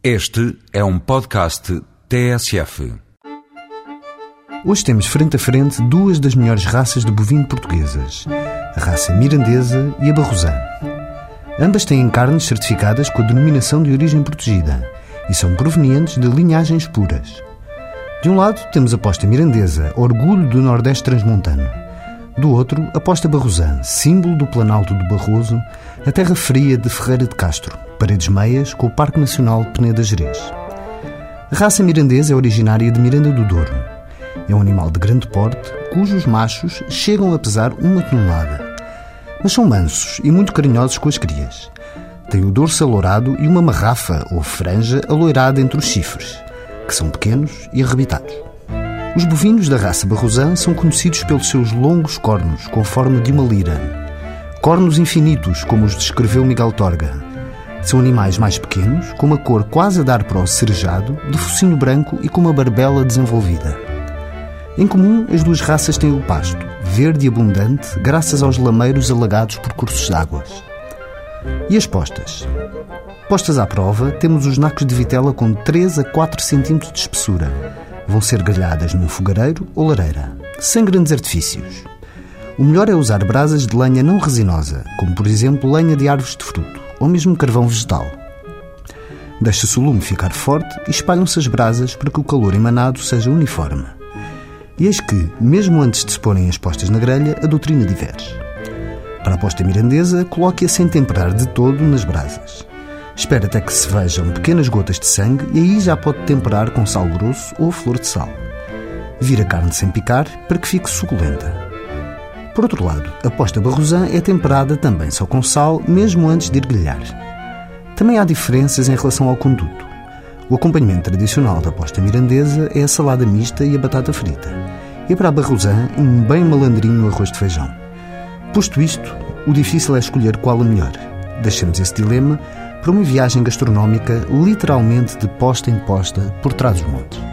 Este é um podcast TSF. Hoje temos frente a frente duas das melhores raças de bovino portuguesas, a raça mirandesa e a barrosã. Ambas têm carnes certificadas com a denominação de origem protegida e são provenientes de linhagens puras. De um lado temos a posta mirandesa, orgulho do Nordeste transmontano. Do outro, a posta barrosã, símbolo do Planalto do Barroso, a terra fria de Ferreira de Castro, paredes meias com o Parque Nacional de Peneda Gerês. A raça mirandesa é originária de Miranda do Douro. É um animal de grande porte, cujos machos chegam a pesar uma tonelada. Mas são mansos e muito carinhosos com as crias. Tem o dorso alourado e uma marrafa ou franja aloirada entre os chifres, que são pequenos e arrebitados. Os bovinos da raça barrosã são conhecidos pelos seus longos cornos com forma de uma lira. Cornos infinitos, como os descreveu Miguel Torga, são animais mais pequenos, com uma cor quase a dar para o cerejado, de focinho branco e com uma barbela desenvolvida. Em comum, as duas raças têm o pasto, verde e abundante, graças aos lameiros alagados por cursos de águas. E as postas? Postas à prova, temos os nacos de vitela com 3 a 4 cm de espessura. Vão ser grelhadas num fogareiro ou lareira, sem grandes artifícios. O melhor é usar brasas de lenha não resinosa, como por exemplo lenha de árvores de fruto ou mesmo carvão vegetal. Deixa-se o lume ficar forte e espalham-se as brasas para que o calor emanado seja uniforme. E eis que, mesmo antes de se porem as postas na grelha, a doutrina diverge. Para a posta mirandesa, coloque-a sem temperar de todo nas brasas. Espere até que se vejam pequenas gotas de sangue e aí já pode temperar com sal grosso ou flor de sal. Vira a carne sem picar para que fique suculenta. Por outro lado, a posta barrosã é temperada também só com sal, mesmo antes de grelhar. Também há diferenças em relação ao conduto. O acompanhamento tradicional da posta mirandesa é a salada mista e a batata frita. E para a barrosã, um bem malandrinho arroz de feijão. Posto isto, o difícil é escolher qual a melhor. Deixemos esse dilema por uma viagem gastronómica literalmente de posta em posta por trás dos montes.